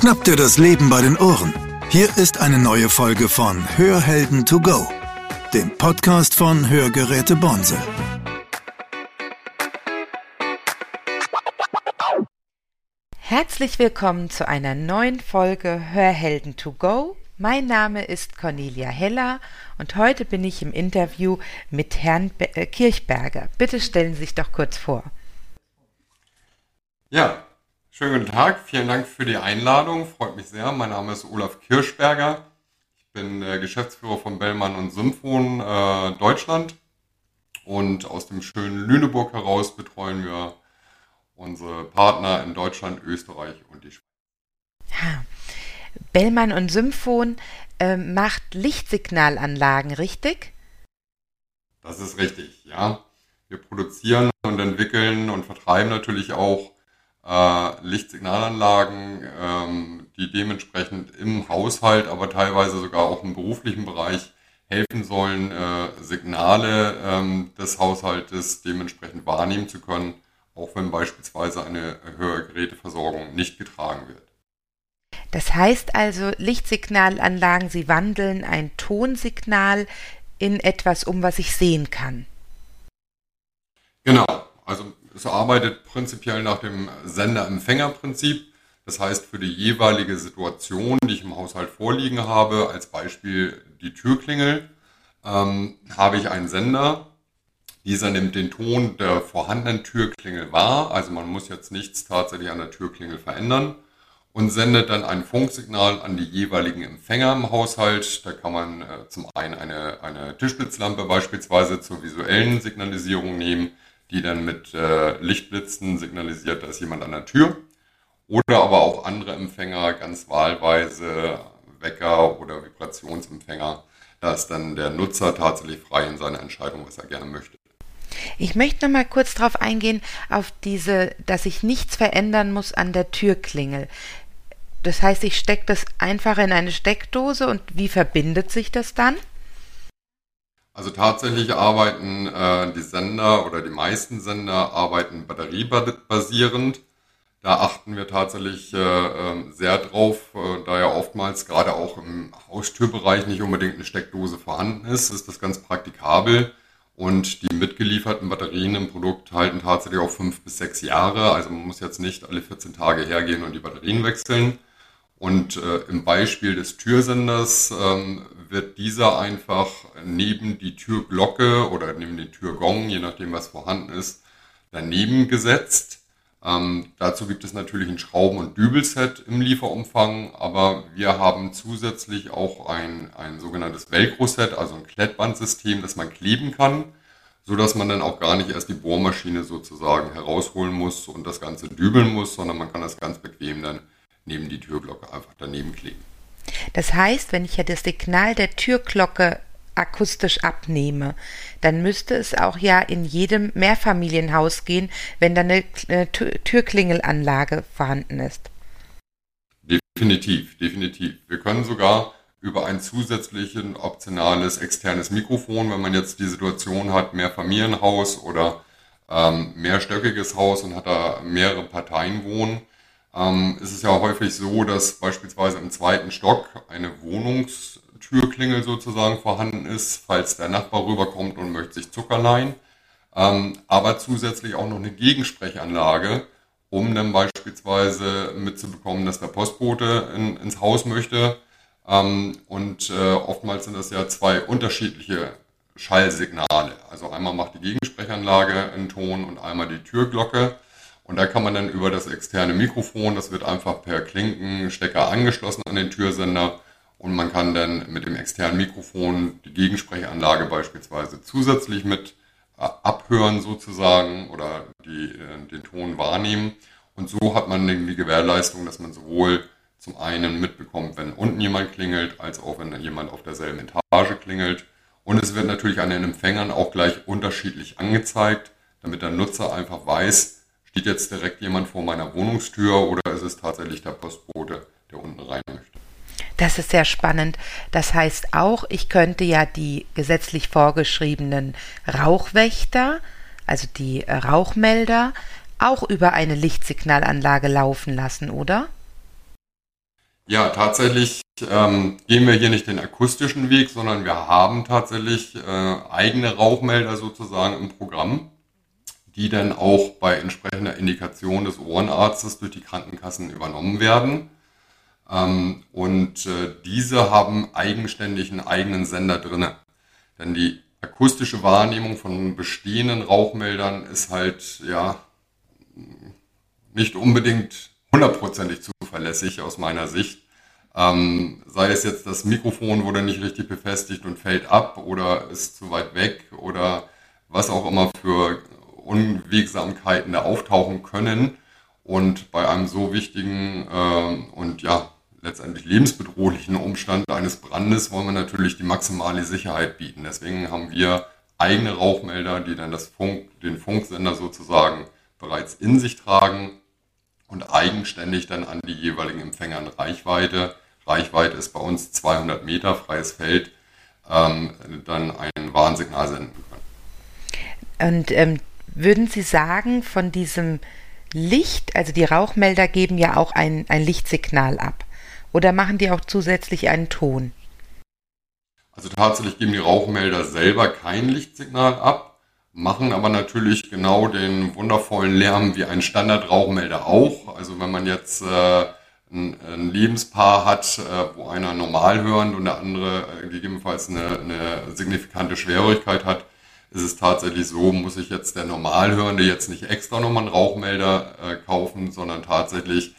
Schnapp dir das Leben bei den Ohren. Hier ist eine neue Folge von Hörhelden to go, dem Podcast von Hörgeräte Bonse. Herzlich willkommen zu einer neuen Folge Hörhelden to go. Mein Name ist Cornelia Heller und heute bin ich im Interview mit Herrn Be äh, Kirchberger. Bitte stellen Sie sich doch kurz vor. Ja, schönen guten Tag. Vielen Dank für die Einladung. Freut mich sehr. Mein Name ist Olaf Kirschberger. Ich bin äh, Geschäftsführer von Bellmann und Symphon äh, Deutschland. Und aus dem schönen Lüneburg heraus betreuen wir unsere Partner in Deutschland, Österreich und die Schweiz. Ja. Bellmann und Symphon äh, macht Lichtsignalanlagen, richtig? Das ist richtig, ja. Wir produzieren und entwickeln und vertreiben natürlich auch äh, Lichtsignalanlagen, ähm, die dementsprechend im Haushalt, aber teilweise sogar auch im beruflichen Bereich helfen sollen, äh, Signale ähm, des Haushaltes dementsprechend wahrnehmen zu können, auch wenn beispielsweise eine höhere Geräteversorgung nicht getragen wird. Das heißt also, Lichtsignalanlagen, sie wandeln ein Tonsignal in etwas um, was ich sehen kann. Genau, also es arbeitet prinzipiell nach dem Sender-Empfänger-Prinzip. Das heißt, für die jeweilige Situation, die ich im Haushalt vorliegen habe, als Beispiel die Türklingel, ähm, habe ich einen Sender. Dieser nimmt den Ton der vorhandenen Türklingel wahr. Also man muss jetzt nichts tatsächlich an der Türklingel verändern und sendet dann ein Funksignal an die jeweiligen Empfänger im Haushalt. Da kann man äh, zum einen eine, eine Tischblitzlampe beispielsweise zur visuellen Signalisierung nehmen die dann mit äh, Lichtblitzen signalisiert, da ist jemand an der Tür. Oder aber auch andere Empfänger, ganz wahlweise Wecker oder Vibrationsempfänger. Da ist dann der Nutzer tatsächlich frei in seiner Entscheidung, was er gerne möchte. Ich möchte noch mal kurz darauf eingehen, auf diese, dass ich nichts verändern muss an der Türklingel. Das heißt, ich stecke das einfach in eine Steckdose und wie verbindet sich das dann? Also tatsächlich arbeiten äh, die Sender oder die meisten Sender arbeiten batteriebasierend. Da achten wir tatsächlich äh, ähm, sehr drauf, äh, da ja oftmals gerade auch im Haustürbereich nicht unbedingt eine Steckdose vorhanden ist, ist das ganz praktikabel. Und die mitgelieferten Batterien im Produkt halten tatsächlich auch fünf bis sechs Jahre. Also man muss jetzt nicht alle 14 Tage hergehen und die Batterien wechseln. Und äh, im Beispiel des Türsenders ähm, wird dieser einfach neben die Türglocke oder neben den Türgong, je nachdem was vorhanden ist, daneben gesetzt. Ähm, dazu gibt es natürlich ein Schrauben- und Dübelset im Lieferumfang, aber wir haben zusätzlich auch ein, ein sogenanntes Velcro-Set, also ein Klettbandsystem, das man kleben kann, so dass man dann auch gar nicht erst die Bohrmaschine sozusagen herausholen muss und das Ganze dübeln muss, sondern man kann das ganz bequem dann neben die Türglocke einfach daneben kleben. Das heißt, wenn ich ja das Signal der Türglocke akustisch abnehme, dann müsste es auch ja in jedem Mehrfamilienhaus gehen, wenn da eine Türklingelanlage vorhanden ist. Definitiv, definitiv. Wir können sogar über ein zusätzliches optionales externes Mikrofon, wenn man jetzt die Situation hat, Mehrfamilienhaus oder ähm, mehrstöckiges Haus und hat da mehrere Parteien wohnen, ähm, ist es ja häufig so, dass beispielsweise im zweiten Stock eine Wohnungstürklingel sozusagen vorhanden ist, falls der Nachbar rüberkommt und möchte sich Zucker leihen. Ähm, aber zusätzlich auch noch eine Gegensprechanlage, um dann beispielsweise mitzubekommen, dass der Postbote in, ins Haus möchte. Ähm, und äh, oftmals sind das ja zwei unterschiedliche Schallsignale. Also einmal macht die Gegensprechanlage einen Ton und einmal die Türglocke. Und da kann man dann über das externe Mikrofon, das wird einfach per Klinkenstecker angeschlossen an den Türsender und man kann dann mit dem externen Mikrofon die Gegensprechanlage beispielsweise zusätzlich mit äh, abhören sozusagen oder die, äh, den Ton wahrnehmen. Und so hat man die Gewährleistung, dass man sowohl zum einen mitbekommt, wenn unten jemand klingelt, als auch wenn jemand auf derselben Etage klingelt. Und es wird natürlich an den Empfängern auch gleich unterschiedlich angezeigt, damit der Nutzer einfach weiß, Steht jetzt direkt jemand vor meiner Wohnungstür oder ist es tatsächlich der Postbote, der unten rein möchte? Das ist sehr spannend. Das heißt auch, ich könnte ja die gesetzlich vorgeschriebenen Rauchwächter, also die äh, Rauchmelder, auch über eine Lichtsignalanlage laufen lassen, oder? Ja, tatsächlich ähm, gehen wir hier nicht den akustischen Weg, sondern wir haben tatsächlich äh, eigene Rauchmelder sozusagen im Programm, die dann auch bei entsprechender Indikation des Ohrenarztes durch die Krankenkassen übernommen werden. Ähm, und äh, diese haben eigenständig einen eigenen Sender drinne. Denn die akustische Wahrnehmung von bestehenden Rauchmeldern ist halt ja nicht unbedingt hundertprozentig zuverlässig aus meiner Sicht. Ähm, sei es jetzt das Mikrofon wurde nicht richtig befestigt und fällt ab oder ist zu weit weg oder was auch immer für Unwegsamkeiten da auftauchen können. Und bei einem so wichtigen äh, und ja letztendlich lebensbedrohlichen Umstand eines Brandes wollen wir natürlich die maximale Sicherheit bieten. Deswegen haben wir eigene Rauchmelder, die dann das Funk, den Funksender sozusagen bereits in sich tragen und eigenständig dann an die jeweiligen Empfänger in Reichweite. Reichweite ist bei uns 200 Meter freies Feld, ähm, dann ein Warnsignal senden können. Und ähm, würden Sie sagen, von diesem Licht, also die Rauchmelder geben ja auch ein, ein Lichtsignal ab. Oder machen die auch zusätzlich einen Ton? Also tatsächlich geben die Rauchmelder selber kein Lichtsignal ab, machen aber natürlich genau den wundervollen Lärm wie ein Standardrauchmelder auch. Also wenn man jetzt äh, ein, ein Lebenspaar hat, äh, wo einer normal hörend und der andere äh, gegebenenfalls eine, eine signifikante Schwerhörigkeit hat, ist es tatsächlich so, muss ich jetzt der Normalhörende jetzt nicht extra nochmal einen Rauchmelder äh, kaufen, sondern tatsächlich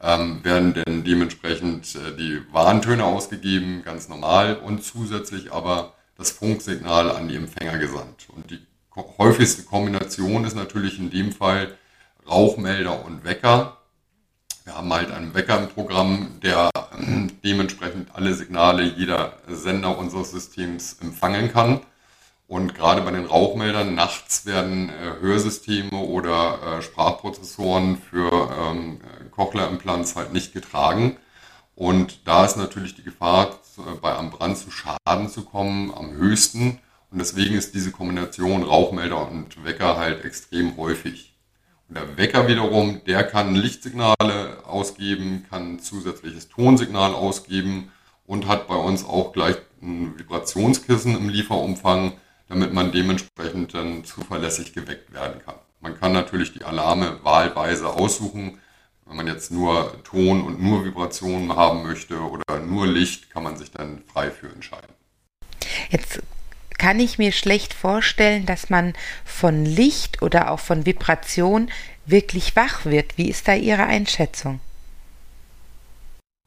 ähm, werden denn dementsprechend äh, die Warntöne ausgegeben, ganz normal, und zusätzlich aber das Funksignal an die Empfänger gesandt. Und die häufigste Kombination ist natürlich in dem Fall Rauchmelder und Wecker. Wir haben halt einen Wecker im Programm, der äh, dementsprechend alle Signale jeder Sender unseres Systems empfangen kann. Und gerade bei den Rauchmeldern nachts werden äh, Hörsysteme oder äh, Sprachprozessoren für ähm, Cochlea-Implants halt nicht getragen. Und da ist natürlich die Gefahr, äh, bei einem Brand zu Schaden zu kommen, am höchsten. Und deswegen ist diese Kombination Rauchmelder und Wecker halt extrem häufig. Und der Wecker wiederum, der kann Lichtsignale ausgeben, kann zusätzliches Tonsignal ausgeben und hat bei uns auch gleich ein Vibrationskissen im Lieferumfang, damit man dementsprechend dann zuverlässig geweckt werden kann. Man kann natürlich die Alarme wahlweise aussuchen. Wenn man jetzt nur Ton und nur Vibrationen haben möchte oder nur Licht, kann man sich dann frei für entscheiden. Jetzt kann ich mir schlecht vorstellen, dass man von Licht oder auch von Vibration wirklich wach wird. Wie ist da Ihre Einschätzung?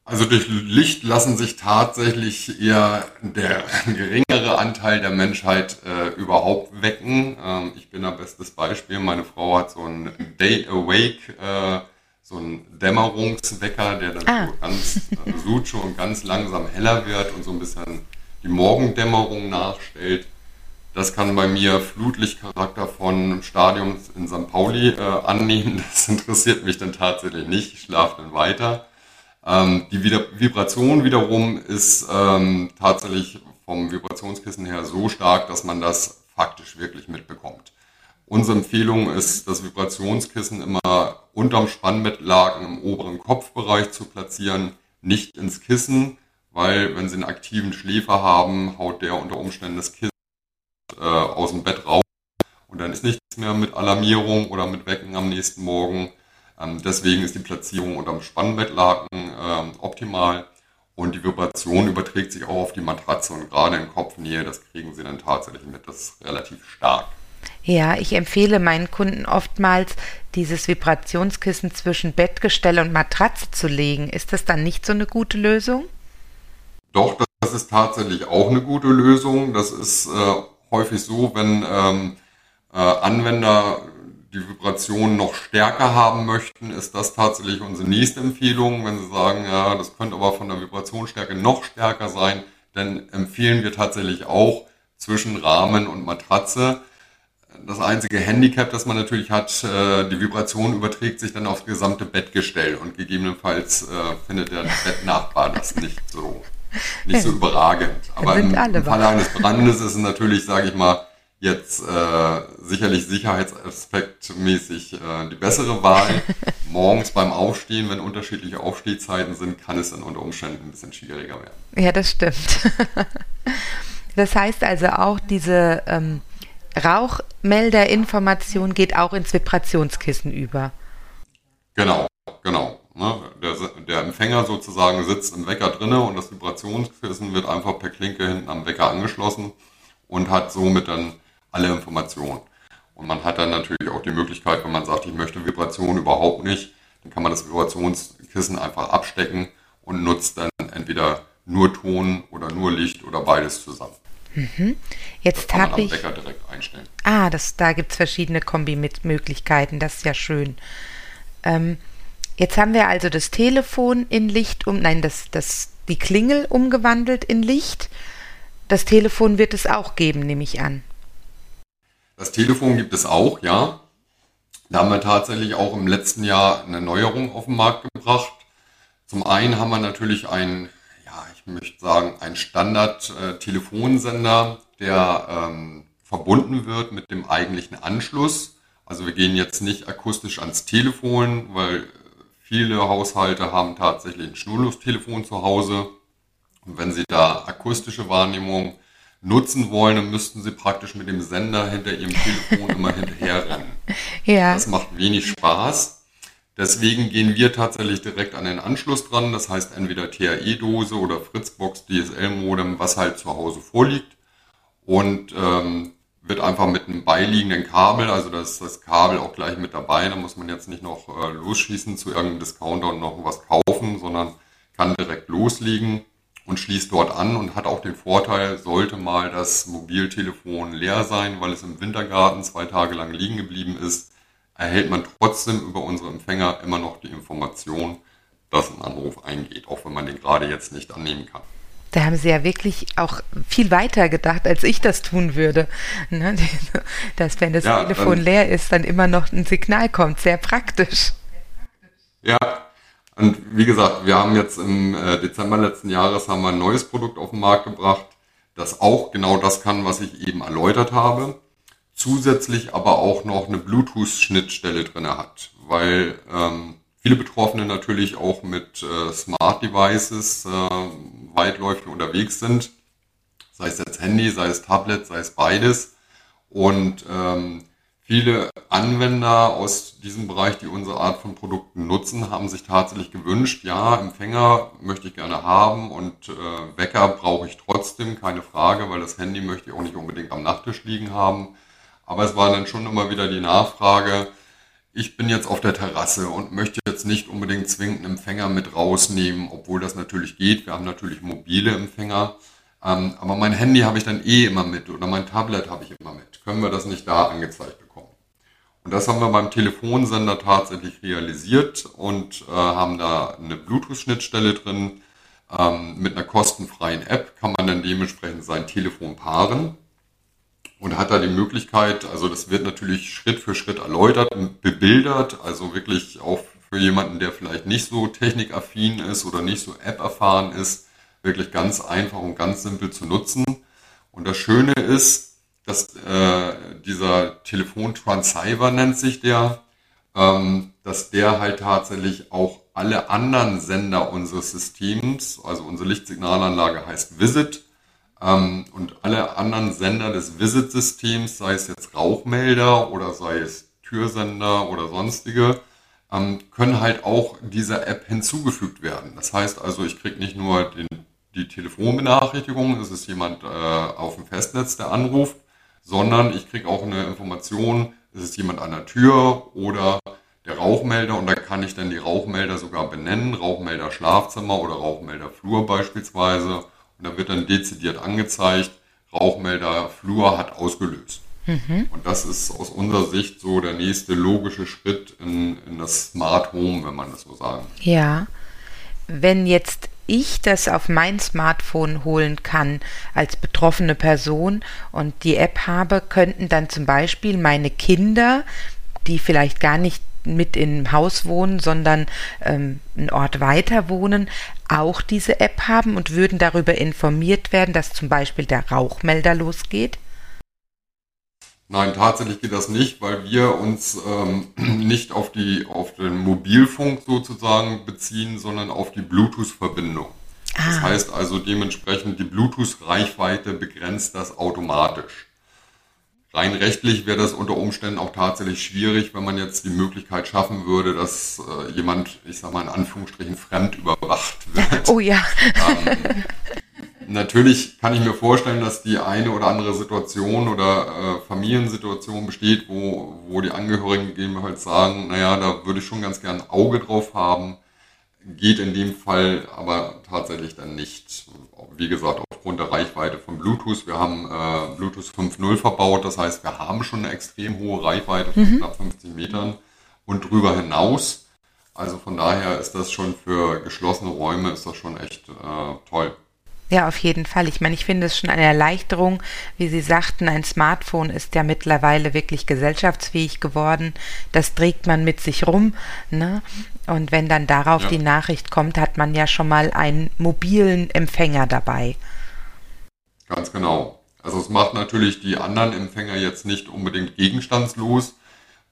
Also durch Licht lassen sich tatsächlich eher der geringere Anteil der Menschheit äh, überhaupt wecken. Ähm, ich bin ein bestes Beispiel. Meine Frau hat so einen Day Awake, äh, so einen Dämmerungswecker, der dann ah. so ganz äh, Sucho und ganz langsam heller wird und so ein bisschen die Morgendämmerung nachstellt. Das kann bei mir Flutlichtcharakter von Stadion in St. Pauli äh, annehmen. Das interessiert mich dann tatsächlich nicht. Ich schlafe dann weiter. Ähm, die Vibration wiederum ist ähm, tatsächlich vom Vibrationskissen her so stark, dass man das faktisch wirklich mitbekommt. Unsere Empfehlung ist, das Vibrationskissen immer unterm Spannbettlaken im oberen Kopfbereich zu platzieren, nicht ins Kissen, weil wenn Sie einen aktiven Schläfer haben, haut der unter Umständen das Kissen äh, aus dem Bett raus und dann ist nichts mehr mit Alarmierung oder mit Wecken am nächsten Morgen. Ähm, deswegen ist die Platzierung unterm Spannbettlaken ähm, optimal und die Vibration überträgt sich auch auf die Matratze und gerade in Kopfnähe, das kriegen sie dann tatsächlich mit, das ist relativ stark. Ja, ich empfehle meinen Kunden oftmals, dieses Vibrationskissen zwischen Bettgestell und Matratze zu legen. Ist das dann nicht so eine gute Lösung? Doch, das ist tatsächlich auch eine gute Lösung. Das ist äh, häufig so, wenn ähm, äh, Anwender die Vibration noch stärker haben möchten, ist das tatsächlich unsere nächste Empfehlung. Wenn Sie sagen, ja, das könnte aber von der Vibrationsstärke noch stärker sein, dann empfehlen wir tatsächlich auch zwischen Rahmen und Matratze. Das einzige Handicap, das man natürlich hat, äh, die Vibration überträgt sich dann aufs gesamte Bettgestell und gegebenenfalls äh, findet der Bettnachbar das nicht so, nicht so überragend. Aber im, im Falle eines Brandes ist es natürlich, sage ich mal, jetzt äh, sicherlich sicherheitsaspektmäßig äh, die bessere Wahl. morgens beim Aufstehen, wenn unterschiedliche Aufstehzeiten sind, kann es dann unter Umständen ein bisschen schwieriger werden. Ja, das stimmt. das heißt also auch, diese ähm, Rauchmelderinformation geht auch ins Vibrationskissen über. Genau, genau. Ne? Der, der, Empfänger sozusagen sitzt im Wecker drinne und das Vibrationskissen wird einfach per Klinke hinten am Wecker angeschlossen und hat somit dann alle Informationen. Und man hat dann natürlich auch die Möglichkeit, wenn man sagt, ich möchte Vibration überhaupt nicht, dann kann man das Vibrationskissen einfach abstecken und nutzt dann entweder nur Ton oder nur Licht oder beides zusammen. Mhm. Jetzt habe ich. Wecker direkt einstellen. Ah, das, da gibt es verschiedene Kombi-Möglichkeiten, das ist ja schön. Ähm, jetzt haben wir also das Telefon in Licht um, nein, das, das, die Klingel umgewandelt in Licht. Das Telefon wird es auch geben, nehme ich an. Das Telefon gibt es auch, ja. Da haben wir tatsächlich auch im letzten Jahr eine Neuerung auf den Markt gebracht. Zum einen haben wir natürlich einen, ja, ich möchte sagen, einen Standard-Telefonsender, der ähm, verbunden wird mit dem eigentlichen Anschluss. Also wir gehen jetzt nicht akustisch ans Telefon, weil viele Haushalte haben tatsächlich ein Schnurlostelefon zu Hause. Und wenn sie da akustische Wahrnehmung nutzen wollen, dann müssten sie praktisch mit dem Sender hinter ihrem Telefon immer hinterherrennen. Ja. Das macht wenig Spaß. Deswegen gehen wir tatsächlich direkt an den Anschluss dran. Das heißt entweder TAE-Dose oder Fritzbox, DSL-Modem, was halt zu Hause vorliegt. Und ähm, wird einfach mit einem beiliegenden Kabel, also das ist das Kabel auch gleich mit dabei. Da muss man jetzt nicht noch äh, losschießen zu irgendeinem Discounter und noch was kaufen, sondern kann direkt loslegen und schließt dort an und hat auch den Vorteil, sollte mal das Mobiltelefon leer sein, weil es im Wintergarten zwei Tage lang liegen geblieben ist, erhält man trotzdem über unsere Empfänger immer noch die Information, dass ein Anruf eingeht, auch wenn man den gerade jetzt nicht annehmen kann. Da haben Sie ja wirklich auch viel weiter gedacht, als ich das tun würde. Ne? Dass, wenn das ja, Telefon leer ist, dann immer noch ein Signal kommt. Sehr praktisch. Ja, und wie gesagt, wir haben jetzt im äh, Dezember letzten Jahres haben wir ein neues Produkt auf den Markt gebracht, das auch genau das kann, was ich eben erläutert habe. Zusätzlich aber auch noch eine Bluetooth-Schnittstelle drinne hat, weil ähm, viele Betroffene natürlich auch mit äh, Smart Devices äh, weitläufig unterwegs sind, sei es jetzt Handy, sei es Tablet, sei es beides. Und ähm, Viele Anwender aus diesem Bereich, die unsere Art von Produkten nutzen, haben sich tatsächlich gewünscht, ja, Empfänger möchte ich gerne haben und äh, Wecker brauche ich trotzdem, keine Frage, weil das Handy möchte ich auch nicht unbedingt am Nachttisch liegen haben. Aber es war dann schon immer wieder die Nachfrage, ich bin jetzt auf der Terrasse und möchte jetzt nicht unbedingt zwingend einen Empfänger mit rausnehmen, obwohl das natürlich geht. Wir haben natürlich mobile Empfänger. Ähm, aber mein Handy habe ich dann eh immer mit oder mein Tablet habe ich immer mit. Können wir das nicht da angezeigt bekommen? Und das haben wir beim Telefonsender tatsächlich realisiert und äh, haben da eine Bluetooth-Schnittstelle drin. Ähm, mit einer kostenfreien App kann man dann dementsprechend sein Telefon paaren und hat da die Möglichkeit, also das wird natürlich Schritt für Schritt erläutert, bebildert, also wirklich auch für jemanden, der vielleicht nicht so technikaffin ist oder nicht so App-erfahren ist, wirklich ganz einfach und ganz simpel zu nutzen. Und das Schöne ist, dass äh, dieser Telefontransceiver nennt sich der, ähm, dass der halt tatsächlich auch alle anderen Sender unseres Systems, also unsere Lichtsignalanlage heißt Visit, ähm, und alle anderen Sender des Visit-Systems, sei es jetzt Rauchmelder oder sei es Türsender oder sonstige, ähm, können halt auch dieser App hinzugefügt werden. Das heißt also, ich kriege nicht nur den, die Telefonbenachrichtigung, es ist jemand äh, auf dem Festnetz, der anruft, sondern ich kriege auch eine Information, es ist jemand an der Tür oder der Rauchmelder und da kann ich dann die Rauchmelder sogar benennen, Rauchmelder Schlafzimmer oder Rauchmelder Flur beispielsweise und da wird dann dezidiert angezeigt, Rauchmelder Flur hat ausgelöst. Mhm. Und das ist aus unserer Sicht so der nächste logische Schritt in, in das Smart Home, wenn man das so sagen. Ja, wenn jetzt ich das auf mein Smartphone holen kann als betroffene Person und die App habe, könnten dann zum Beispiel meine Kinder, die vielleicht gar nicht mit im Haus wohnen, sondern ähm, einen Ort weiter wohnen, auch diese App haben und würden darüber informiert werden, dass zum Beispiel der Rauchmelder losgeht? Nein, tatsächlich geht das nicht, weil wir uns ähm, nicht auf, die, auf den Mobilfunk sozusagen beziehen, sondern auf die Bluetooth-Verbindung. Ah. Das heißt also dementsprechend, die Bluetooth-Reichweite begrenzt das automatisch. Rein rechtlich wäre das unter Umständen auch tatsächlich schwierig, wenn man jetzt die Möglichkeit schaffen würde, dass äh, jemand, ich sag mal in Anführungsstrichen, fremd überwacht wird. Oh ja. Ähm, Natürlich kann ich mir vorstellen, dass die eine oder andere Situation oder äh, Familiensituation besteht, wo, wo die Angehörigen gegebenenfalls sagen, naja, da würde ich schon ganz gern ein Auge drauf haben. Geht in dem Fall aber tatsächlich dann nicht. Wie gesagt, aufgrund der Reichweite von Bluetooth. Wir haben äh, Bluetooth 5.0 verbaut, das heißt, wir haben schon eine extrem hohe Reichweite von mhm. knapp 50 Metern und drüber hinaus. Also von daher ist das schon für geschlossene Räume ist das schon echt äh, toll. Ja, auf jeden Fall. Ich meine, ich finde es schon eine Erleichterung. Wie Sie sagten, ein Smartphone ist ja mittlerweile wirklich gesellschaftsfähig geworden. Das trägt man mit sich rum. Ne? Und wenn dann darauf ja. die Nachricht kommt, hat man ja schon mal einen mobilen Empfänger dabei. Ganz genau. Also es macht natürlich die anderen Empfänger jetzt nicht unbedingt gegenstandslos,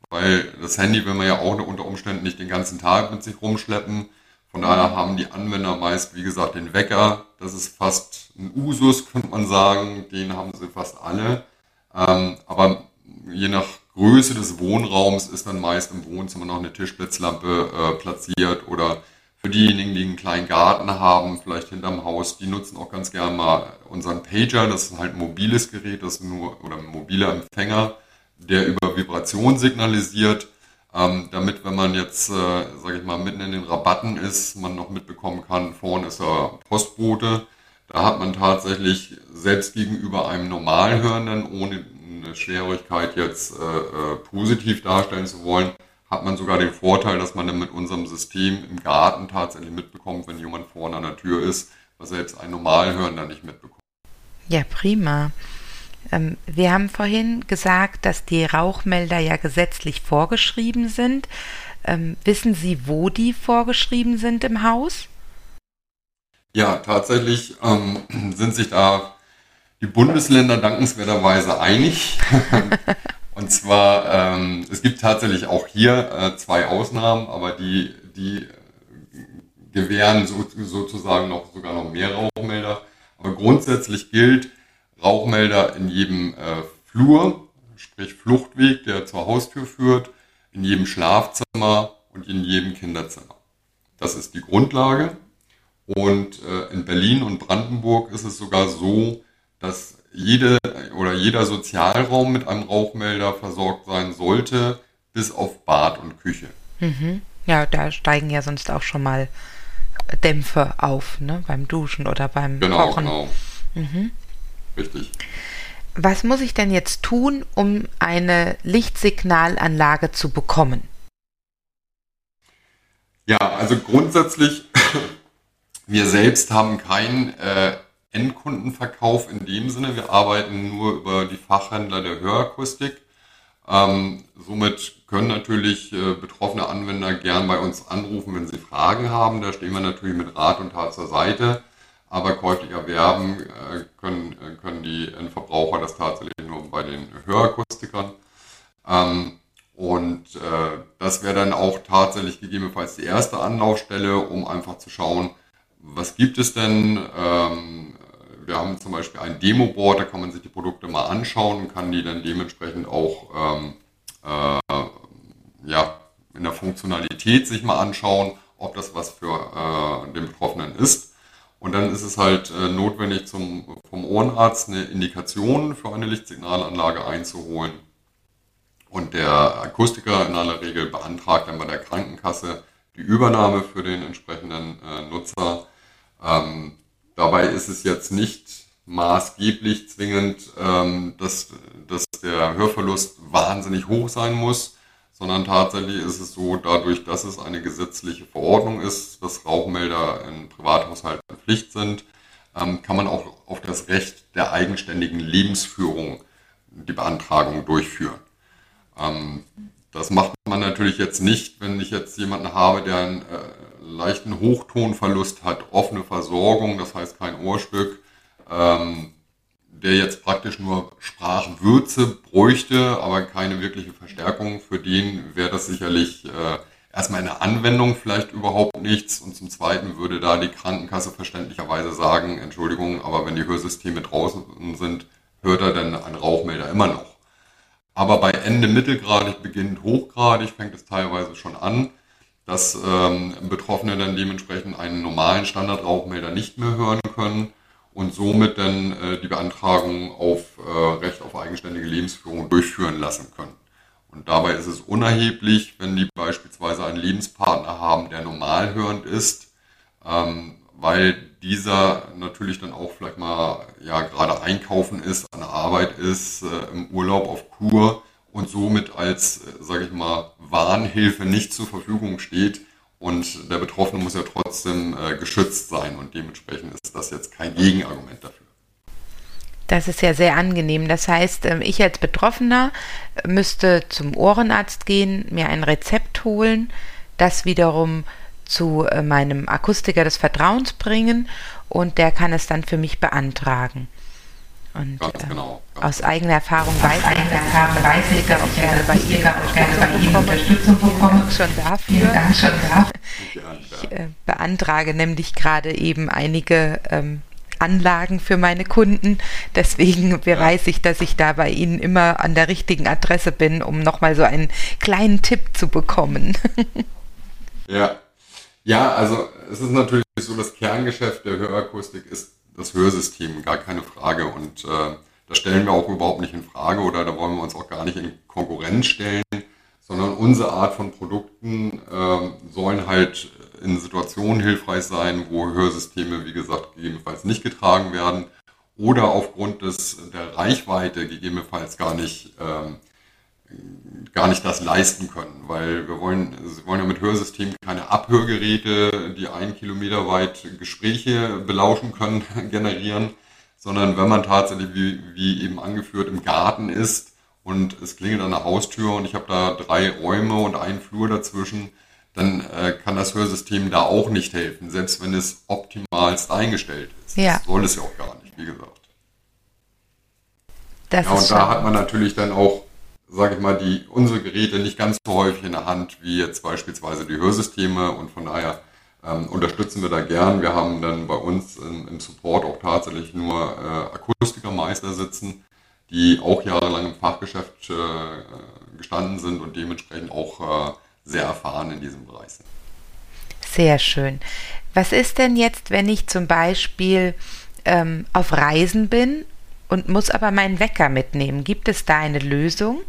weil das Handy will man ja auch unter Umständen nicht den ganzen Tag mit sich rumschleppen. Von daher haben die Anwender meist, wie gesagt, den Wecker. Das ist fast ein Usus, könnte man sagen. Den haben sie fast alle. Ähm, aber je nach Größe des Wohnraums ist dann meist im Wohnzimmer noch eine Tischblitzlampe äh, platziert oder für diejenigen, die einen kleinen Garten haben, vielleicht hinterm Haus, die nutzen auch ganz gerne mal unseren Pager. Das ist halt ein mobiles Gerät, das nur oder ein mobiler Empfänger, der über Vibration signalisiert ähm, damit, wenn man jetzt, äh, sage ich mal, mitten in den Rabatten ist, man noch mitbekommen kann, vorne ist der Postbote. Da hat man tatsächlich selbst gegenüber einem Normalhörenden, ohne eine Schwerhörigkeit jetzt äh, äh, positiv darstellen zu wollen, hat man sogar den Vorteil, dass man dann mit unserem System im Garten tatsächlich mitbekommt, wenn jemand vorne an der Tür ist, was selbst ein Normalhörender nicht mitbekommt. Ja, prima. Ähm, wir haben vorhin gesagt, dass die Rauchmelder ja gesetzlich vorgeschrieben sind. Ähm, wissen Sie, wo die vorgeschrieben sind im Haus? Ja, tatsächlich ähm, sind sich da die Bundesländer dankenswerterweise einig. Und zwar, ähm, es gibt tatsächlich auch hier äh, zwei Ausnahmen, aber die, die gewähren so, sozusagen noch sogar noch mehr Rauchmelder. Aber grundsätzlich gilt, Rauchmelder in jedem äh, Flur, sprich Fluchtweg, der zur Haustür führt, in jedem Schlafzimmer und in jedem Kinderzimmer. Das ist die Grundlage. Und äh, in Berlin und Brandenburg ist es sogar so, dass jede oder jeder Sozialraum mit einem Rauchmelder versorgt sein sollte, bis auf Bad und Küche. Mhm. Ja, da steigen ja sonst auch schon mal Dämpfe auf, ne? beim Duschen oder beim genau, Kochen. Genau, mhm. Richtig. Was muss ich denn jetzt tun, um eine Lichtsignalanlage zu bekommen? Ja, also grundsätzlich, wir selbst haben keinen äh, Endkundenverkauf in dem Sinne. Wir arbeiten nur über die Fachhändler der Hörakustik. Ähm, somit können natürlich äh, betroffene Anwender gern bei uns anrufen, wenn sie Fragen haben. Da stehen wir natürlich mit Rat und Tat zur Seite aber käuflich erwerben äh, können, äh, können die Endverbraucher das tatsächlich nur bei den Hörakustikern. Ähm, und äh, das wäre dann auch tatsächlich gegebenenfalls die erste Anlaufstelle, um einfach zu schauen, was gibt es denn. Ähm, wir haben zum Beispiel ein Demo-Board, da kann man sich die Produkte mal anschauen und kann die dann dementsprechend auch ähm, äh, ja, in der Funktionalität sich mal anschauen, ob das was für äh, den Betroffenen ist. Und dann ist es halt äh, notwendig, zum, vom Ohrenarzt eine Indikation für eine Lichtsignalanlage einzuholen. Und der Akustiker in aller Regel beantragt dann bei der Krankenkasse die Übernahme für den entsprechenden äh, Nutzer. Ähm, dabei ist es jetzt nicht maßgeblich zwingend, ähm, dass, dass der Hörverlust wahnsinnig hoch sein muss sondern tatsächlich ist es so, dadurch, dass es eine gesetzliche Verordnung ist, dass Rauchmelder in Privathaushalten Pflicht sind, ähm, kann man auch auf das Recht der eigenständigen Lebensführung die Beantragung durchführen. Ähm, das macht man natürlich jetzt nicht, wenn ich jetzt jemanden habe, der einen äh, leichten Hochtonverlust hat, offene Versorgung, das heißt kein Ohrstück, ähm, der jetzt praktisch nur Sprachwürze bräuchte, aber keine wirkliche Verstärkung, für den wäre das sicherlich äh, erstmal in der Anwendung vielleicht überhaupt nichts und zum Zweiten würde da die Krankenkasse verständlicherweise sagen, Entschuldigung, aber wenn die Hörsysteme draußen sind, hört er dann einen Rauchmelder immer noch. Aber bei Ende mittelgradig beginnend hochgradig fängt es teilweise schon an, dass ähm, Betroffene dann dementsprechend einen normalen Standardrauchmelder nicht mehr hören können und somit dann äh, die Beantragung auf äh, Recht auf eigenständige Lebensführung durchführen lassen können. Und dabei ist es unerheblich, wenn die beispielsweise einen Lebenspartner haben, der normal hörend ist, ähm, weil dieser natürlich dann auch vielleicht mal ja gerade einkaufen ist, an der Arbeit ist, äh, im Urlaub auf Kur und somit als, äh, sage ich mal, Warnhilfe nicht zur Verfügung steht. Und der Betroffene muss ja trotzdem äh, geschützt sein und dementsprechend ist das jetzt kein Gegenargument dafür. Das ist ja sehr angenehm. Das heißt, ähm, ich als Betroffener müsste zum Ohrenarzt gehen, mir ein Rezept holen, das wiederum zu äh, meinem Akustiker des Vertrauens bringen und der kann es dann für mich beantragen. Und ganz äh, genau, ganz aus genau. eigener Erfahrung weiß, eigener Erfahrung weiß ich, dass ich gerne bei ihr gerne bei Ihnen Unterstützung bekomme. Schon dafür. Dank schon dafür. Ich äh, beantrage nämlich gerade eben einige ähm, Anlagen für meine Kunden. Deswegen weiß ich, dass ich da bei Ihnen immer an der richtigen Adresse bin, um nochmal so einen kleinen Tipp zu bekommen. Ja. Ja, also es ist natürlich so, das Kerngeschäft der Hörakustik ist das Hörsystem, gar keine Frage. Und äh, das stellen wir auch überhaupt nicht in Frage oder da wollen wir uns auch gar nicht in Konkurrenz stellen, sondern unsere Art von Produkten äh, sollen halt in Situationen hilfreich sein, wo Hörsysteme, wie gesagt, gegebenenfalls nicht getragen werden oder aufgrund des, der Reichweite gegebenenfalls gar nicht, ähm, gar nicht das leisten können, weil wir wollen, sie wollen ja mit Hörsystemen keine Abhörgeräte, die einen Kilometer weit Gespräche belauschen können, generieren, sondern wenn man tatsächlich, wie, wie eben angeführt, im Garten ist und es klingelt an der Haustür und ich habe da drei Räume und einen Flur dazwischen, dann äh, kann das Hörsystem da auch nicht helfen, selbst wenn es optimalst eingestellt ist. Ja. Das soll es ja auch gar nicht, wie gesagt. Das ja, und da hat man natürlich dann auch, sage ich mal, die unsere Geräte nicht ganz so häufig in der Hand wie jetzt beispielsweise die Hörsysteme und von daher ähm, unterstützen wir da gern. Wir haben dann bei uns im, im Support auch tatsächlich nur äh, Akustikermeister sitzen, die auch jahrelang im Fachgeschäft äh, gestanden sind und dementsprechend auch äh, sehr erfahren in diesem Bereich sind. Sehr schön. Was ist denn jetzt, wenn ich zum Beispiel ähm, auf Reisen bin und muss aber meinen Wecker mitnehmen? Gibt es da eine Lösung?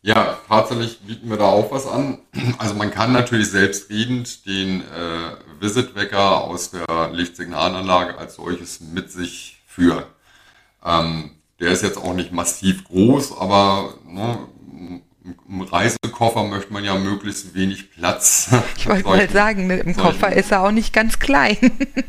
Ja, tatsächlich bieten wir da auch was an. Also man kann natürlich selbstredend den äh, Visit-Wecker aus der Lichtsignalanlage als solches mit sich führen. Ähm, der ist jetzt auch nicht massiv groß, aber ne, Reisekoffer möchte man ja möglichst wenig Platz. Ich wollte mal sagen, mit dem Koffer ist er auch nicht ganz klein.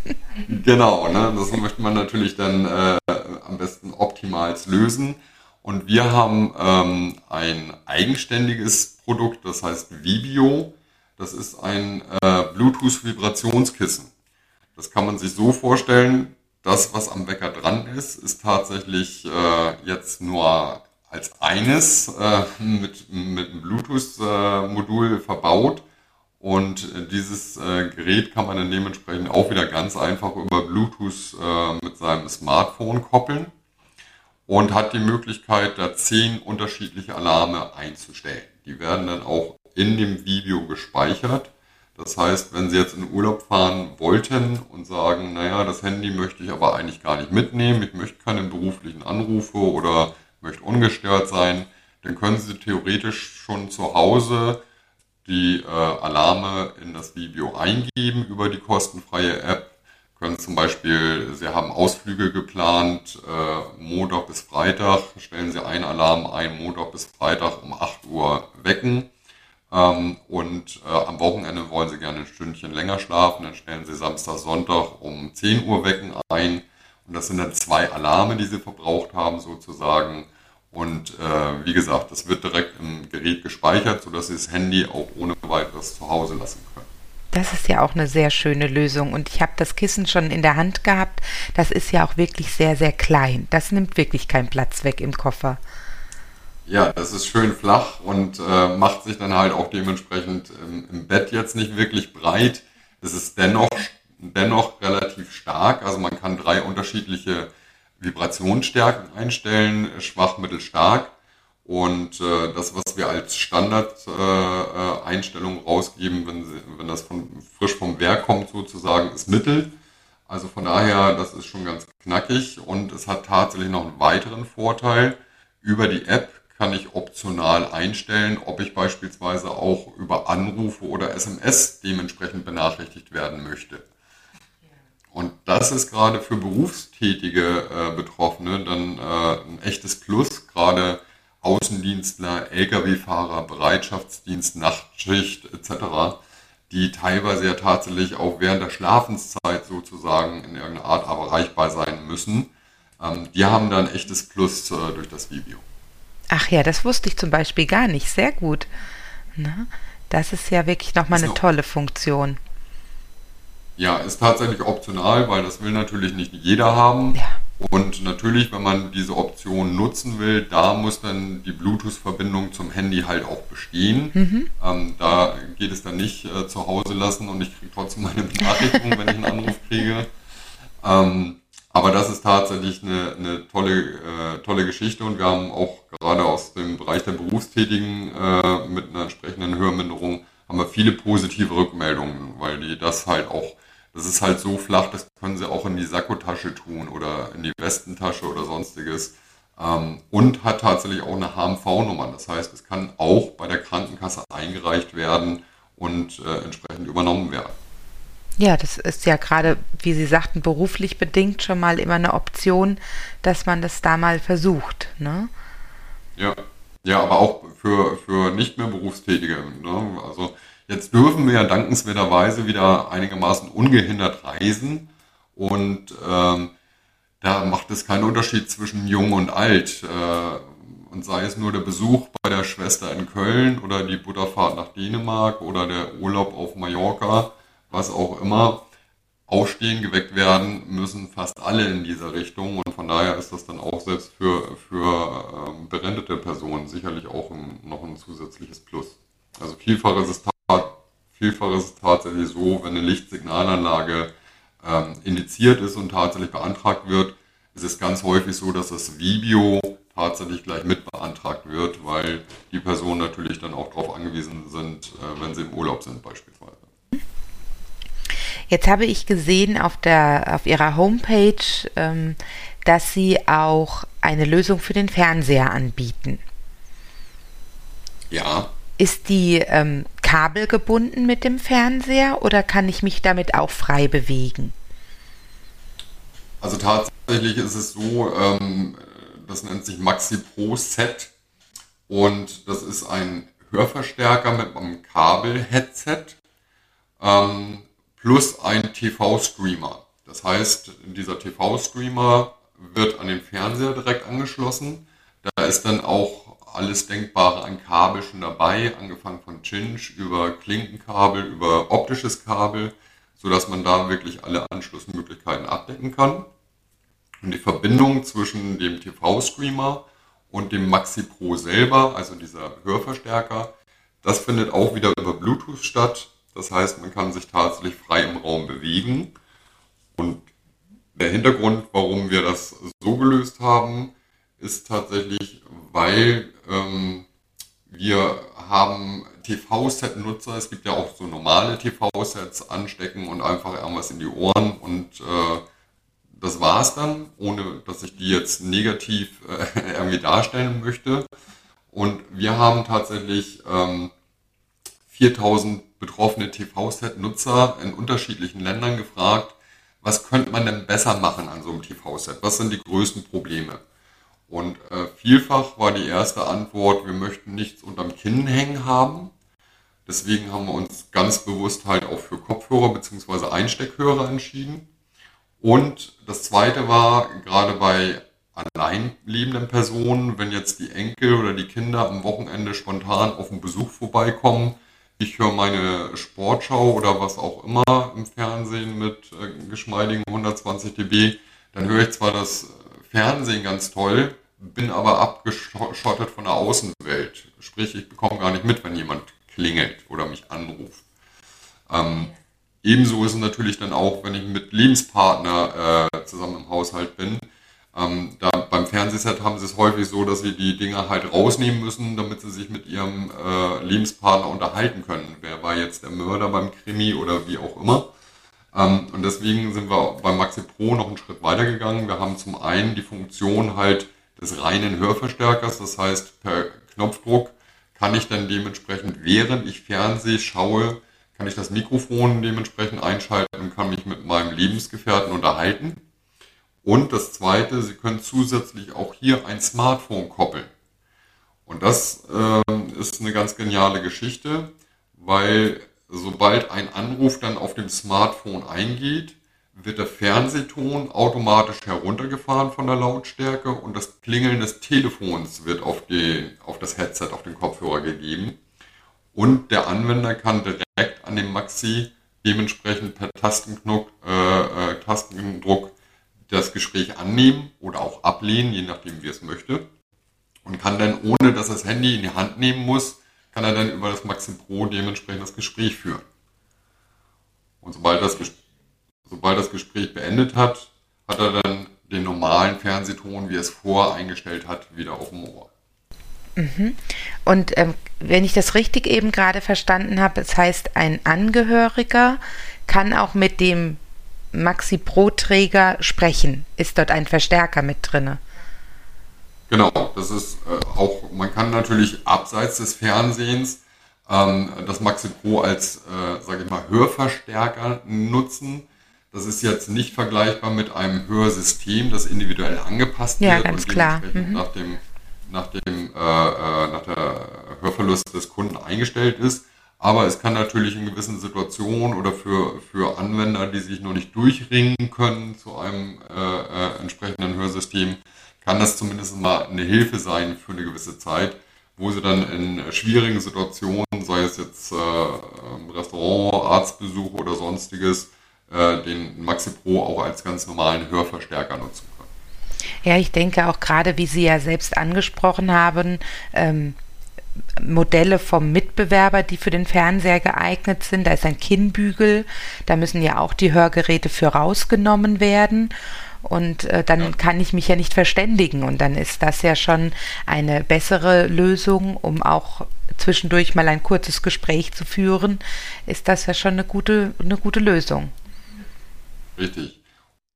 genau, ne? das möchte man natürlich dann äh, am besten optimals lösen. Und wir haben ähm, ein eigenständiges Produkt, das heißt Vibio. Das ist ein äh, Bluetooth-Vibrationskissen. Das kann man sich so vorstellen, das, was am Wecker dran ist, ist tatsächlich äh, jetzt nur als eines äh, mit, mit einem Bluetooth-Modul verbaut. Und äh, dieses äh, Gerät kann man dann dementsprechend auch wieder ganz einfach über Bluetooth äh, mit seinem Smartphone koppeln und hat die Möglichkeit, da zehn unterschiedliche Alarme einzustellen. Die werden dann auch in dem Video gespeichert. Das heißt, wenn Sie jetzt in Urlaub fahren wollten und sagen, naja, das Handy möchte ich aber eigentlich gar nicht mitnehmen, ich möchte keine beruflichen Anrufe oder möchte ungestört sein, dann können Sie theoretisch schon zu Hause die äh, Alarme in das Video eingeben über die kostenfreie App. Können zum Beispiel, Sie haben Ausflüge geplant, äh, Montag bis Freitag, stellen Sie einen Alarm ein, Montag bis Freitag um 8 Uhr wecken. Ähm, und äh, am Wochenende wollen Sie gerne ein Stündchen länger schlafen, dann stellen Sie Samstag, Sonntag um 10 Uhr wecken ein und das sind dann zwei Alarme, die sie verbraucht haben sozusagen. Und äh, wie gesagt, das wird direkt im Gerät gespeichert, sodass sie das Handy auch ohne weiteres zu Hause lassen können. Das ist ja auch eine sehr schöne Lösung. Und ich habe das Kissen schon in der Hand gehabt das ist ja auch wirklich sehr, sehr klein. Das nimmt wirklich keinen Platz weg im Koffer. Ja, das ist schön flach und äh, macht sich dann halt auch dementsprechend im, im Bett jetzt nicht wirklich breit. Es ist dennoch, dennoch relativ stark. Also man kann drei unterschiedliche Vibrationsstärken einstellen, schwach, mittel, stark. Und äh, das, was wir als Standard-Einstellung äh, rausgeben, wenn, wenn das von, frisch vom Werk kommt sozusagen, ist Mittel. Also von daher, das ist schon ganz knackig und es hat tatsächlich noch einen weiteren Vorteil. Über die App kann ich optional einstellen, ob ich beispielsweise auch über Anrufe oder SMS dementsprechend benachrichtigt werden möchte. Und das ist gerade für berufstätige äh, Betroffene dann äh, ein echtes Plus, gerade Außendienstler, Lkw-Fahrer, Bereitschaftsdienst, Nachtschicht etc., die teilweise ja tatsächlich auch während der Schlafenszeit sozusagen in irgendeiner Art erreichbar sein müssen. Ähm, die haben dann echtes Plus äh, durch das Video. Ach ja, das wusste ich zum Beispiel gar nicht. Sehr gut. Na, das ist ja wirklich nochmal eine tolle Funktion. Ja, ist tatsächlich optional, weil das will natürlich nicht jeder haben. Ja. Und natürlich, wenn man diese Option nutzen will, da muss dann die Bluetooth-Verbindung zum Handy halt auch bestehen. Mhm. Ähm, da geht es dann nicht äh, zu Hause lassen und ich kriege trotzdem meine Benachrichtigung, wenn ich einen Anruf kriege. Ähm, aber das ist tatsächlich eine, eine tolle, äh, tolle Geschichte und wir haben auch gerade aus dem Bereich der Berufstätigen äh, mit einer entsprechenden Hörminderung haben wir viele positive Rückmeldungen, weil die das halt auch das ist halt so flach, das können sie auch in die Sakkotasche tun oder in die Westentasche oder sonstiges. Ähm, und hat tatsächlich auch eine HMV-Nummer. Das heißt, es kann auch bei der Krankenkasse eingereicht werden und äh, entsprechend übernommen werden. Ja, das ist ja gerade, wie Sie sagten, beruflich bedingt schon mal immer eine Option, dass man das da mal versucht. Ne? Ja. ja, aber auch für, für nicht mehr Berufstätige. Ne? Also Jetzt dürfen wir ja dankenswerterweise wieder einigermaßen ungehindert reisen und ähm, da macht es keinen Unterschied zwischen jung und alt. Äh, und sei es nur der Besuch bei der Schwester in Köln oder die Butterfahrt nach Dänemark oder der Urlaub auf Mallorca, was auch immer. Aufstehen, geweckt werden müssen fast alle in dieser Richtung und von daher ist das dann auch selbst für, für ähm, berendete Personen sicherlich auch ein, noch ein zusätzliches Plus. Also vielfach ist Vielfach ist es tatsächlich so, wenn eine Lichtsignalanlage ähm, indiziert ist und tatsächlich beantragt wird, ist es ganz häufig so, dass das Video tatsächlich gleich mit beantragt wird, weil die Personen natürlich dann auch darauf angewiesen sind, äh, wenn sie im Urlaub sind beispielsweise. Jetzt habe ich gesehen auf, der, auf Ihrer Homepage, ähm, dass Sie auch eine Lösung für den Fernseher anbieten. Ja. Ist die ähm, kabelgebunden mit dem Fernseher oder kann ich mich damit auch frei bewegen? Also tatsächlich ist es so, ähm, das nennt sich Maxi Pro Set und das ist ein Hörverstärker mit einem Kabel-Headset ähm, plus ein TV-Streamer. Das heißt, dieser TV-Streamer wird an den Fernseher direkt angeschlossen. Da ist dann auch alles Denkbare an Kabel schon dabei, angefangen von Cinch über Klinkenkabel, über optisches Kabel, sodass man da wirklich alle Anschlussmöglichkeiten abdecken kann. Und die Verbindung zwischen dem TV-Streamer und dem Maxi Pro selber, also dieser Hörverstärker, das findet auch wieder über Bluetooth statt. Das heißt, man kann sich tatsächlich frei im Raum bewegen. Und der Hintergrund, warum wir das so gelöst haben, ist tatsächlich, weil ähm, wir haben TV-Set-Nutzer, es gibt ja auch so normale TV-Sets anstecken und einfach irgendwas in die Ohren und äh, das war's dann, ohne dass ich die jetzt negativ äh, irgendwie darstellen möchte. Und wir haben tatsächlich ähm, 4000 betroffene TV-Set-Nutzer in unterschiedlichen Ländern gefragt, was könnte man denn besser machen an so einem TV-Set? Was sind die größten Probleme? Und äh, vielfach war die erste Antwort, wir möchten nichts unterm Kinn hängen haben. Deswegen haben wir uns ganz bewusst halt auch für Kopfhörer bzw. Einsteckhörer entschieden. Und das zweite war, gerade bei allein lebenden Personen, wenn jetzt die Enkel oder die Kinder am Wochenende spontan auf einen Besuch vorbeikommen, ich höre meine Sportschau oder was auch immer im Fernsehen mit äh, geschmeidigen 120 dB, dann höre ich zwar das Fernsehen ganz toll, bin aber abgeschottet von der Außenwelt. Sprich, ich bekomme gar nicht mit, wenn jemand klingelt oder mich anruft. Ähm, ebenso ist es natürlich dann auch, wenn ich mit Lebenspartner äh, zusammen im Haushalt bin. Ähm, da, beim Fernsehset haben sie es häufig so, dass sie die Dinger halt rausnehmen müssen, damit sie sich mit ihrem äh, Lebenspartner unterhalten können. Wer war jetzt der Mörder beim Krimi oder wie auch immer. Ähm, und deswegen sind wir beim Maxi Pro noch einen Schritt weiter gegangen. Wir haben zum einen die Funktion halt des reinen Hörverstärkers, das heißt per Knopfdruck kann ich dann dementsprechend, während ich Fernseh schaue, kann ich das Mikrofon dementsprechend einschalten und kann mich mit meinem Lebensgefährten unterhalten. Und das zweite, Sie können zusätzlich auch hier ein Smartphone koppeln. Und das äh, ist eine ganz geniale Geschichte, weil sobald ein Anruf dann auf dem Smartphone eingeht, wird der Fernsehton automatisch heruntergefahren von der Lautstärke und das Klingeln des Telefons wird auf, die, auf das Headset, auf den Kopfhörer gegeben. Und der Anwender kann direkt an dem Maxi dementsprechend per Tastenknopf, äh, äh, Tastendruck das Gespräch annehmen oder auch ablehnen, je nachdem wie es möchte. Und kann dann, ohne dass er das Handy in die Hand nehmen muss, kann er dann über das Maxi Pro dementsprechend das Gespräch führen. Und sobald das Gespräch sobald das Gespräch beendet hat, hat er dann den normalen Fernsehton, wie er es vorher eingestellt hat, wieder auf dem Ohr. Mhm. Und ähm, wenn ich das richtig eben gerade verstanden habe, das heißt, ein Angehöriger kann auch mit dem Maxi Pro Träger sprechen. Ist dort ein Verstärker mit drinne? Genau, das ist äh, auch, man kann natürlich abseits des Fernsehens ähm, das Maxi Pro als, äh, sage ich mal, Hörverstärker nutzen. Das ist jetzt nicht vergleichbar mit einem Hörsystem, das individuell angepasst ja, wird ganz und klar. Mhm. nach dem nach dem äh, äh, nach der Hörverlust des Kunden eingestellt ist. Aber es kann natürlich in gewissen Situationen oder für, für Anwender, die sich noch nicht durchringen können zu einem äh, äh, entsprechenden Hörsystem, kann das zumindest mal eine Hilfe sein für eine gewisse Zeit, wo sie dann in schwierigen Situationen, sei es jetzt äh, Restaurant, Arztbesuch oder sonstiges, äh, den Maxi Pro auch als ganz normalen Hörverstärker nutzen können. Ja, ich denke auch gerade, wie Sie ja selbst angesprochen haben, ähm, Modelle vom Mitbewerber, die für den Fernseher geeignet sind. Da ist ein Kinnbügel, da müssen ja auch die Hörgeräte für rausgenommen werden. Und äh, dann kann ich mich ja nicht verständigen. Und dann ist das ja schon eine bessere Lösung, um auch zwischendurch mal ein kurzes Gespräch zu führen, ist das ja schon eine gute, eine gute Lösung. Richtig.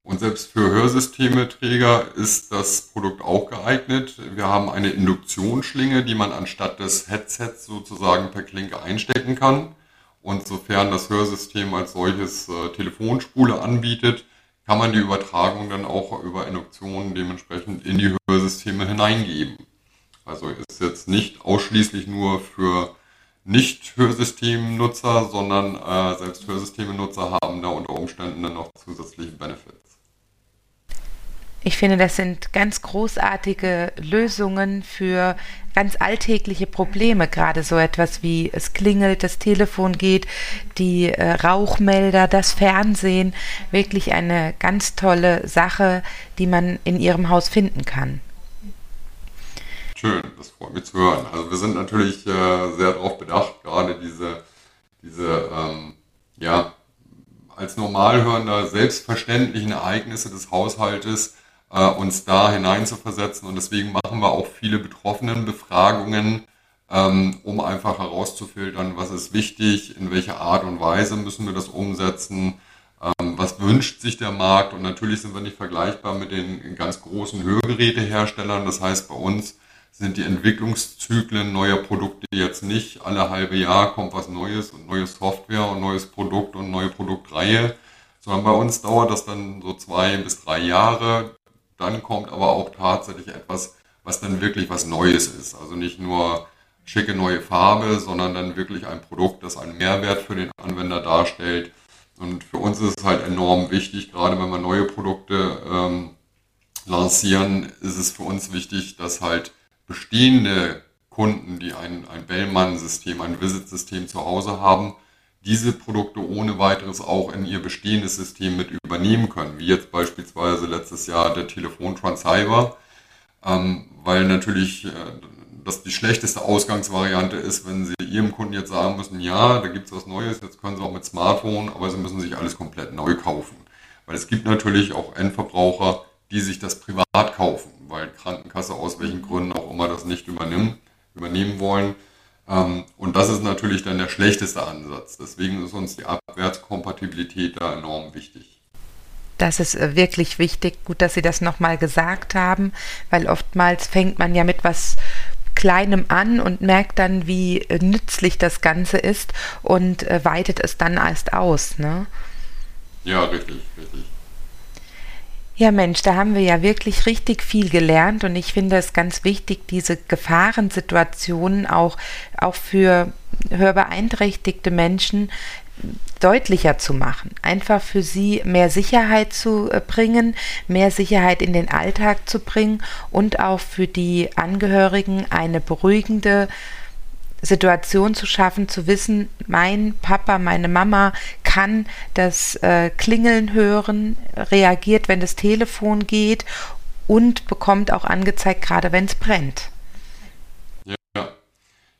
Und selbst für Hörsystemeträger ist das Produkt auch geeignet. Wir haben eine Induktionsschlinge, die man anstatt des Headsets sozusagen per Klinke einstecken kann. Und sofern das Hörsystem als solches äh, Telefonspule anbietet, kann man die Übertragung dann auch über Induktion dementsprechend in die Hörsysteme hineingeben. Also ist jetzt nicht ausschließlich nur für nicht Hörsystemnutzer, sondern äh, selbst Hörsystemnutzer haben da unter Umständen dann noch zusätzliche Benefits. Ich finde, das sind ganz großartige Lösungen für ganz alltägliche Probleme, gerade so etwas wie es klingelt, das Telefon geht, die äh, Rauchmelder, das Fernsehen, wirklich eine ganz tolle Sache, die man in Ihrem Haus finden kann. Schön, das freut mich zu hören. Also wir sind natürlich äh, sehr darauf bedacht, gerade diese, diese ähm, ja, als Normalhörender selbstverständlichen Ereignisse des Haushaltes äh, uns da hineinzuversetzen. Und deswegen machen wir auch viele Betroffenenbefragungen, ähm, um einfach herauszufiltern, was ist wichtig, in welcher Art und Weise müssen wir das umsetzen, ähm, was wünscht sich der Markt. Und natürlich sind wir nicht vergleichbar mit den ganz großen Hörgeräteherstellern. Das heißt, bei uns sind die Entwicklungszyklen neuer Produkte jetzt nicht alle halbe Jahr kommt was Neues und neue Software und neues Produkt und neue Produktreihe, sondern bei uns dauert das dann so zwei bis drei Jahre. Dann kommt aber auch tatsächlich etwas, was dann wirklich was Neues ist. Also nicht nur schicke neue Farbe, sondern dann wirklich ein Produkt, das einen Mehrwert für den Anwender darstellt. Und für uns ist es halt enorm wichtig, gerade wenn wir neue Produkte ähm, lancieren, ist es für uns wichtig, dass halt bestehende Kunden, die ein, ein Bellman-System, ein Visit-System zu Hause haben, diese Produkte ohne weiteres auch in ihr bestehendes System mit übernehmen können, wie jetzt beispielsweise letztes Jahr der Telefon Transceiver, ähm, weil natürlich äh, das die schlechteste Ausgangsvariante ist, wenn Sie Ihrem Kunden jetzt sagen müssen, ja, da gibt es was Neues, jetzt können Sie auch mit Smartphone, aber Sie müssen sich alles komplett neu kaufen. Weil es gibt natürlich auch Endverbraucher, die sich das privat kaufen, weil Krankenkasse aus welchen Gründen auch immer das nicht übernehmen, übernehmen wollen. Ähm, und das ist natürlich dann der schlechteste Ansatz. Deswegen ist uns die Abwärtskompatibilität da enorm wichtig. Das ist äh, wirklich wichtig. Gut, dass Sie das nochmal gesagt haben, weil oftmals fängt man ja mit was Kleinem an und merkt dann, wie äh, nützlich das Ganze ist und äh, weitet es dann erst aus. Ne? Ja, richtig, richtig. Ja, Mensch, da haben wir ja wirklich richtig viel gelernt und ich finde es ganz wichtig, diese Gefahrensituationen auch, auch für hörbeeinträchtigte Menschen deutlicher zu machen, einfach für sie mehr Sicherheit zu äh, bringen, mehr Sicherheit in den Alltag zu bringen und auch für die Angehörigen eine beruhigende Situation zu schaffen, zu wissen, mein Papa, meine Mama kann das äh, Klingeln hören, reagiert, wenn das Telefon geht und bekommt auch angezeigt, gerade wenn es brennt. Ja,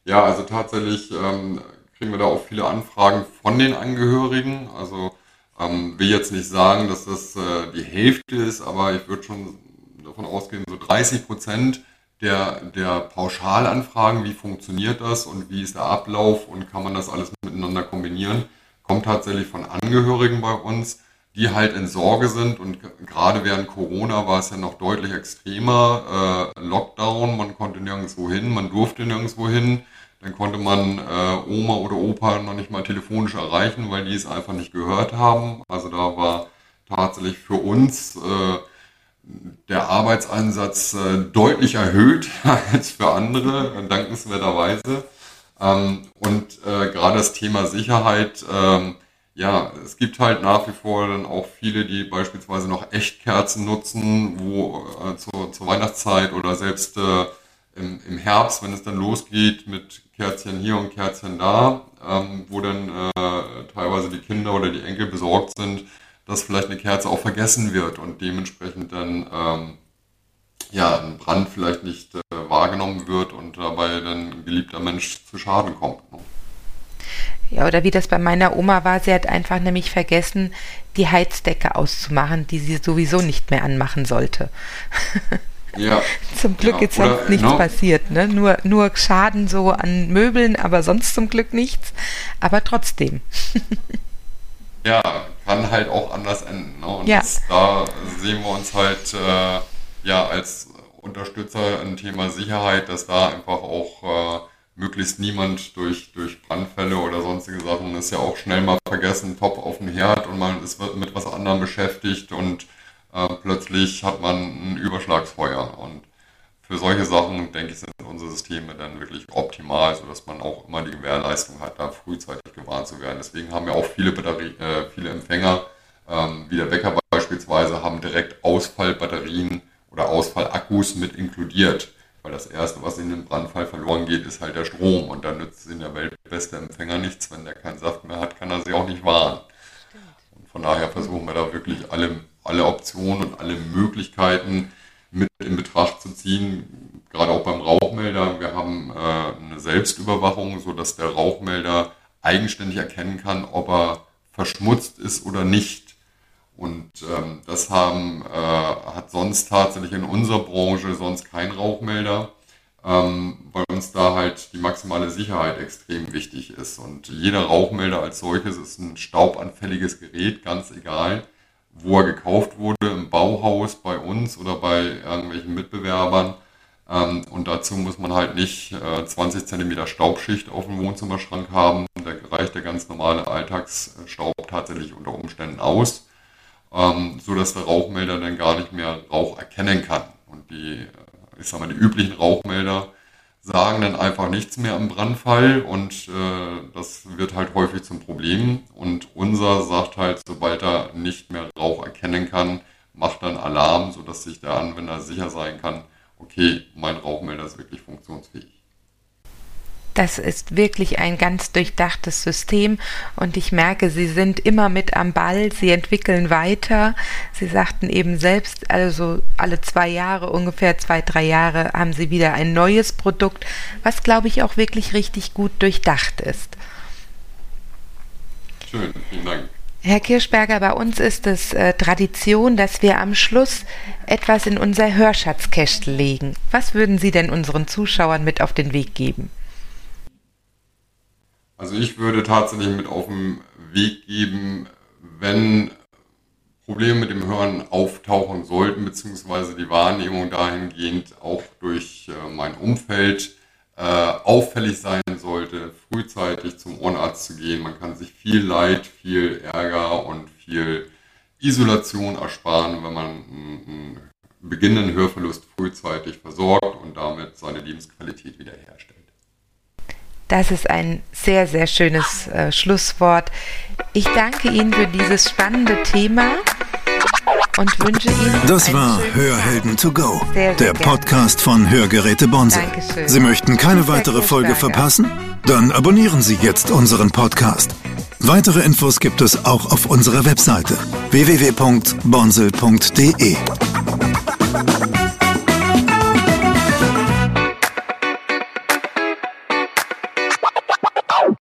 ja also tatsächlich ähm, kriegen wir da auch viele Anfragen von den Angehörigen. Also ähm, will jetzt nicht sagen, dass das äh, die Hälfte ist, aber ich würde schon davon ausgehen, so 30 Prozent der, der Pauschalanfragen, wie funktioniert das und wie ist der Ablauf und kann man das alles miteinander kombinieren, kommt tatsächlich von Angehörigen bei uns, die halt in Sorge sind und gerade während Corona war es ja noch deutlich extremer. Äh, Lockdown, man konnte nirgendwo hin, man durfte nirgendwo hin. Dann konnte man äh, Oma oder Opa noch nicht mal telefonisch erreichen, weil die es einfach nicht gehört haben. Also da war tatsächlich für uns äh, der Arbeitsansatz äh, deutlich erhöht als für andere, dankenswerterweise. Ähm, und äh, gerade das Thema Sicherheit, ähm, ja, es gibt halt nach wie vor dann auch viele, die beispielsweise noch Echtkerzen nutzen, wo äh, zur, zur Weihnachtszeit oder selbst im, im Herbst, wenn es dann losgeht mit Kerzchen hier und Kerzchen da, ähm, wo dann teilweise die Kinder oder die Enkel besorgt sind, dass vielleicht eine Kerze auch vergessen wird und dementsprechend dann ähm, ja, ein Brand vielleicht nicht äh, wahrgenommen wird und dabei dann ein geliebter Mensch zu Schaden kommt. Ne? Ja, oder wie das bei meiner Oma war, sie hat einfach nämlich vergessen, die Heizdecke auszumachen, die sie sowieso nicht mehr anmachen sollte. Ja. zum Glück ja, ist sonst nichts no. passiert, ne? Nur, nur Schaden so an Möbeln, aber sonst zum Glück nichts. Aber trotzdem. ja, kann halt auch anders enden. Ne? Und ja. das, da sehen wir uns halt äh, ja als Unterstützer im Thema Sicherheit, dass da einfach auch äh, möglichst niemand durch, durch Brandfälle oder sonstige Sachen ist ja auch schnell mal vergessen, Top auf dem Herd und man ist mit was anderem beschäftigt und äh, plötzlich hat man ein Überschlagsfeuer. Und für solche Sachen, denke ich, sind unsere Systeme dann wirklich optimal, sodass man auch immer die Gewährleistung hat, da frühzeitig gewarnt zu werden. Deswegen haben wir auch viele, Batterie, äh, viele Empfänger, ähm, wie der Wecker beispielsweise, haben direkt Ausfallbatterien oder Ausfallakkus mit inkludiert. Weil das Erste, was in einem Brandfall verloren geht, ist halt der Strom. Und dann nützt es in der Welt beste Empfänger nichts. Wenn der keinen Saft mehr hat, kann er sich auch nicht wahren. Und von daher versuchen wir da wirklich alle alle Optionen und alle Möglichkeiten mit in Betracht zu ziehen, gerade auch beim Rauchmelder. Wir haben äh, eine Selbstüberwachung, sodass der Rauchmelder eigenständig erkennen kann, ob er verschmutzt ist oder nicht. Und ähm, das haben, äh, hat sonst tatsächlich in unserer Branche sonst kein Rauchmelder, ähm, weil uns da halt die maximale Sicherheit extrem wichtig ist. Und jeder Rauchmelder als solches ist ein staubanfälliges Gerät, ganz egal wo er gekauft wurde, im Bauhaus bei uns oder bei irgendwelchen Mitbewerbern. Ähm, und dazu muss man halt nicht äh, 20 cm Staubschicht auf dem Wohnzimmerschrank haben. Da reicht der ganz normale Alltagsstaub tatsächlich unter Umständen aus, ähm, so dass der Rauchmelder dann gar nicht mehr Rauch erkennen kann. Und die, äh, ich sag mal, die üblichen Rauchmelder sagen dann einfach nichts mehr im Brandfall und äh, das wird halt häufig zum Problem. Und unser sagt halt, sobald er nicht mehr Rauch erkennen kann, macht dann Alarm, sodass sich der Anwender sicher sein kann, okay, mein Rauchmelder ist wirklich funktionsfähig. Das ist wirklich ein ganz durchdachtes System und ich merke, Sie sind immer mit am Ball, Sie entwickeln weiter. Sie sagten eben selbst, also alle zwei Jahre, ungefähr zwei, drei Jahre, haben Sie wieder ein neues Produkt, was glaube ich auch wirklich richtig gut durchdacht ist. Schön, vielen Dank. Herr Kirschberger, bei uns ist es äh, Tradition, dass wir am Schluss etwas in unser Hörschatzkästel legen. Was würden Sie denn unseren Zuschauern mit auf den Weg geben? Also ich würde tatsächlich mit auf den Weg geben, wenn Probleme mit dem Hören auftauchen sollten, beziehungsweise die Wahrnehmung dahingehend auch durch äh, mein Umfeld äh, auffällig sein sollte, frühzeitig zum Ohrenarzt zu gehen. Man kann sich viel Leid, viel Ärger und viel Isolation ersparen, wenn man einen beginnenden Hörverlust frühzeitig versorgt und damit seine Lebensqualität wiederherstellt. Das ist ein sehr, sehr schönes äh, Schlusswort. Ich danke Ihnen für dieses spannende Thema und wünsche Ihnen. Das war Hörhelden to go, sehr, sehr der Podcast von Hörgeräte Bonse. Dankeschön. Sie möchten keine weitere Folge verpassen? Dann abonnieren Sie jetzt unseren Podcast. Weitere Infos gibt es auch auf unserer Webseite www.bonsel.de.